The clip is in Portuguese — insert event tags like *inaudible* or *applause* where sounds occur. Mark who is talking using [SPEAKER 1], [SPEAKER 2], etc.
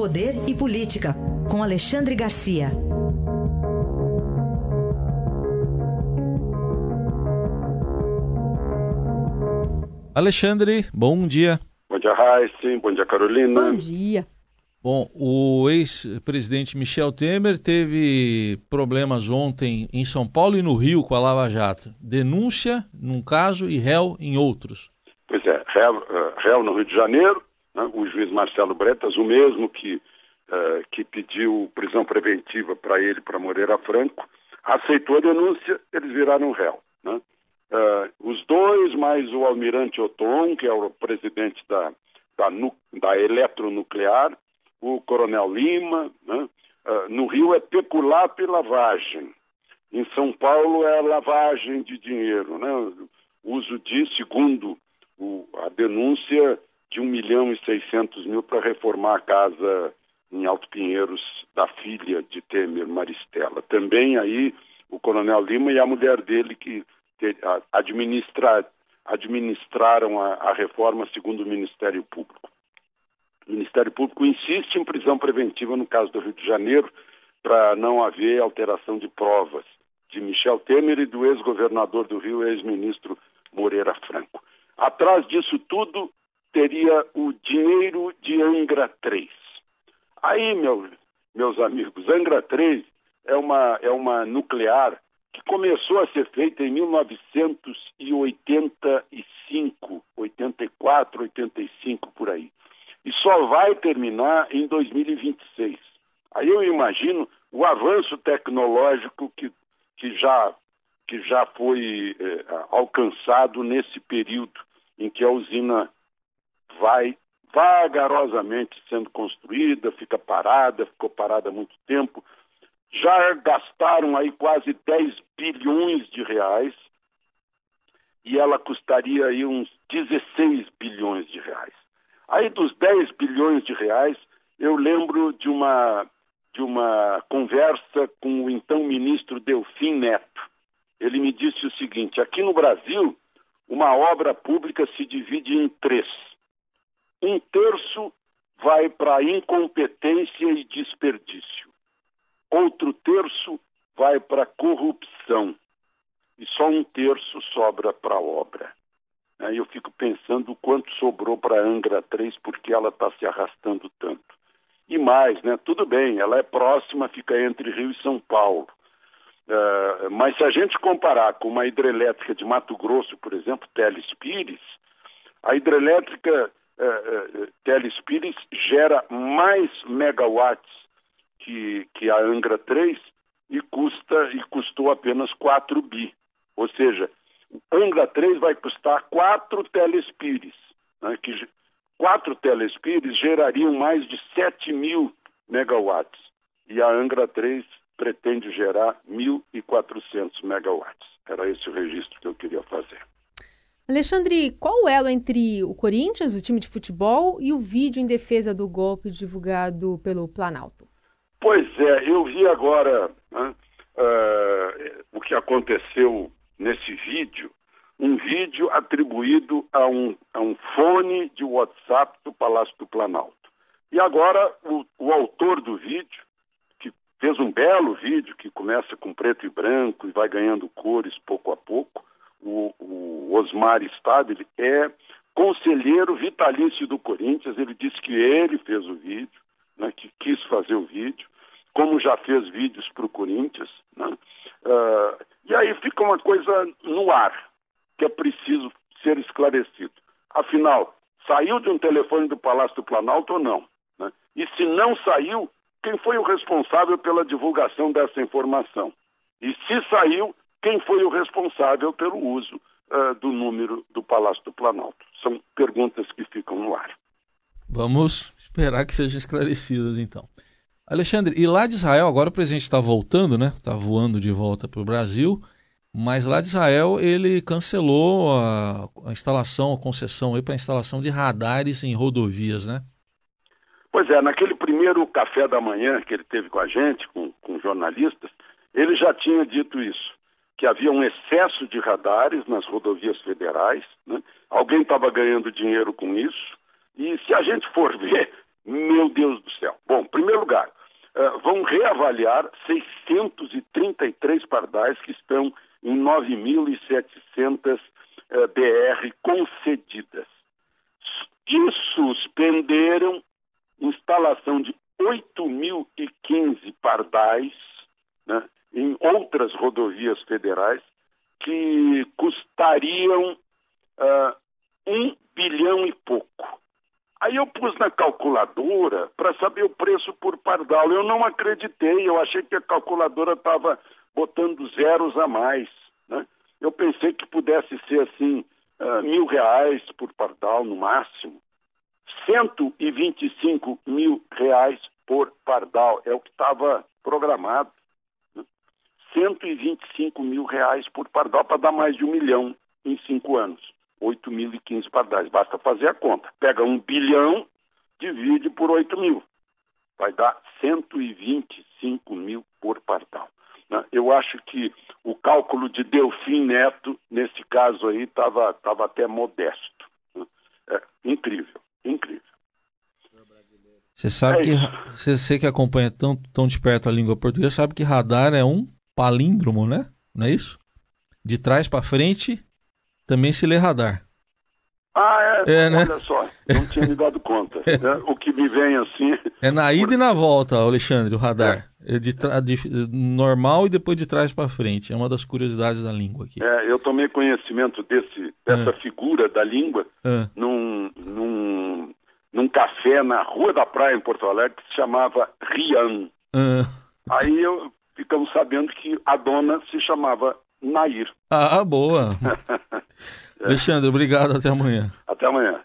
[SPEAKER 1] Poder e Política, com Alexandre Garcia.
[SPEAKER 2] Alexandre, bom dia.
[SPEAKER 3] Bom dia, Raíssa. Bom dia, Carolina.
[SPEAKER 4] Bom dia.
[SPEAKER 2] Bom, o ex-presidente Michel Temer teve problemas ontem em São Paulo e no Rio com a Lava Jato. Denúncia num caso e réu em outros.
[SPEAKER 3] Pois é, réu, uh, réu no Rio de Janeiro, né, o juiz Marcelo Bretas, o mesmo que, uh, que pediu prisão preventiva para ele, para Moreira Franco, aceitou a denúncia, eles viraram réu. Né? Uh, os dois, mais o almirante Oton, que é o presidente da, da, da eletronuclear, o Coronel Lima. Né? Uh, no Rio é peculato e lavagem. Em São Paulo é lavagem de dinheiro. Né? Uso de, segundo o, a denúncia, de 1 milhão e 600 mil para reformar a casa em Alto Pinheiros da filha de Temer, Maristela. Também aí o Coronel Lima e a mulher dele que administra, administraram a, a reforma segundo o Ministério Público. O Ministério Público insiste em prisão preventiva no caso do Rio de Janeiro para não haver alteração de provas de Michel Temer e do ex-governador do Rio, ex-ministro Moreira Franco. Atrás disso tudo teria o dinheiro de Angra 3. Aí, meu, meus amigos, Angra 3 é uma, é uma nuclear que começou a ser feita em 1985, 84, 85 por aí e só vai terminar em 2026. Aí eu imagino o avanço tecnológico que, que, já, que já foi eh, alcançado nesse período em que a usina vai vagarosamente sendo construída, fica parada, ficou parada há muito tempo. Já gastaram aí quase 10 bilhões de reais e ela custaria aí uns 16 bilhões de reais. Aí dos 10 bilhões de reais, eu lembro de uma, de uma conversa com o então ministro Delfim Neto. Ele me disse o seguinte: aqui no Brasil, uma obra pública se divide em três. Um terço vai para incompetência e desperdício. Outro terço vai para corrupção. E só um terço sobra para a obra. Aí eu fico pensando o quanto sobrou para Angra 3 porque ela está se arrastando tanto. E mais, né? Tudo bem, ela é próxima, fica entre Rio e São Paulo. Uh, mas se a gente comparar com uma hidrelétrica de Mato Grosso, por exemplo, Teles Pires, a hidrelétrica uh, uh, Teles Pires gera mais megawatts que, que a Angra 3 e custa e custou apenas 4 bi. Ou seja, Angra 3 vai custar 4 telespires, né, que 4 telespires gerariam mais de 7 mil megawatts. E a Angra 3 pretende gerar 1.400 megawatts. Era esse o registro que eu queria fazer.
[SPEAKER 4] Alexandre, qual o elo entre o Corinthians, o time de futebol, e o vídeo em defesa do golpe divulgado pelo Planalto?
[SPEAKER 3] Pois é, eu vi agora né, uh, o que aconteceu nesse vídeo um vídeo atribuído a um, a um fone de WhatsApp do Palácio do Planalto. E agora o, o autor do vídeo, que fez um belo vídeo que começa com preto e branco e vai ganhando cores pouco a pouco, o, o Osmar Stabile, é conselheiro vitalício do Corinthians. Ele disse que ele fez o vídeo, né, que quis fazer o vídeo, como já fez vídeos para o Corinthians. Né? Uh, e aí fica uma coisa no ar, que é preciso ser esclarecido. Afinal, saiu de um telefone do Palácio do Planalto ou não? Né? E se não saiu, quem foi o responsável pela divulgação dessa informação? E se saiu, quem foi o responsável pelo uso uh, do número do Palácio do Planalto? São perguntas que ficam no ar.
[SPEAKER 2] Vamos esperar que sejam esclarecidas então. Alexandre, e lá de Israel, agora o presidente está voltando, né? Está voando de volta para o Brasil, mas lá de Israel ele cancelou a, a instalação, a concessão para a instalação de radares em rodovias, né?
[SPEAKER 3] Pois é, naquele primeiro café da manhã que ele teve com a gente, com, com jornalistas, ele já tinha dito isso, que havia um excesso de radares nas rodovias federais, né? alguém estava ganhando dinheiro com isso, e se a gente for ver, *laughs* meu Deus do céu. Bom, criar 633 pardais que estão em 9.700 eh, BR concedidas. E suspenderam instalação de 8.015 pardais né, em outras rodovias federais que custariam uh, um bilhão e pouco. Aí eu pus na calculadora para saber o preço por pardal. Eu não acreditei, eu achei que a calculadora estava botando zeros a mais. Né? Eu pensei que pudesse ser assim, uh, mil reais por pardal no máximo. 125 mil reais por pardal, é o que estava programado. 125 mil reais por pardal para dar mais de um milhão em cinco anos. 8.015 pardais. Basta fazer a conta. Pega um bilhão, divide por 8 mil. Vai dar 125 mil por pardal. Né? Eu acho que o cálculo de Delfim Neto, nesse caso aí, estava tava até modesto. Né? É incrível, incrível.
[SPEAKER 2] Você sabe é que você, que acompanha tão, tão de perto a língua portuguesa, sabe que radar é um palíndromo, né? Não é isso? De trás para frente também se lê radar.
[SPEAKER 3] Ah, é, é né? olha só, não tinha me dado conta. *laughs* É. Né? O que me vem assim.
[SPEAKER 2] É na ida e na volta, Alexandre, o radar. É. de, tra... de normal e depois de trás para frente. É uma das curiosidades da língua aqui.
[SPEAKER 3] É, eu tomei conhecimento desse, dessa é. figura da língua é. num, num, num café na Rua da Praia, em Porto Alegre, que se chamava Rian. Aí eu ficamos sabendo que a dona se chamava Nair.
[SPEAKER 2] Ah, boa. *laughs* Alexandre, obrigado. Até amanhã.
[SPEAKER 3] Até amanhã.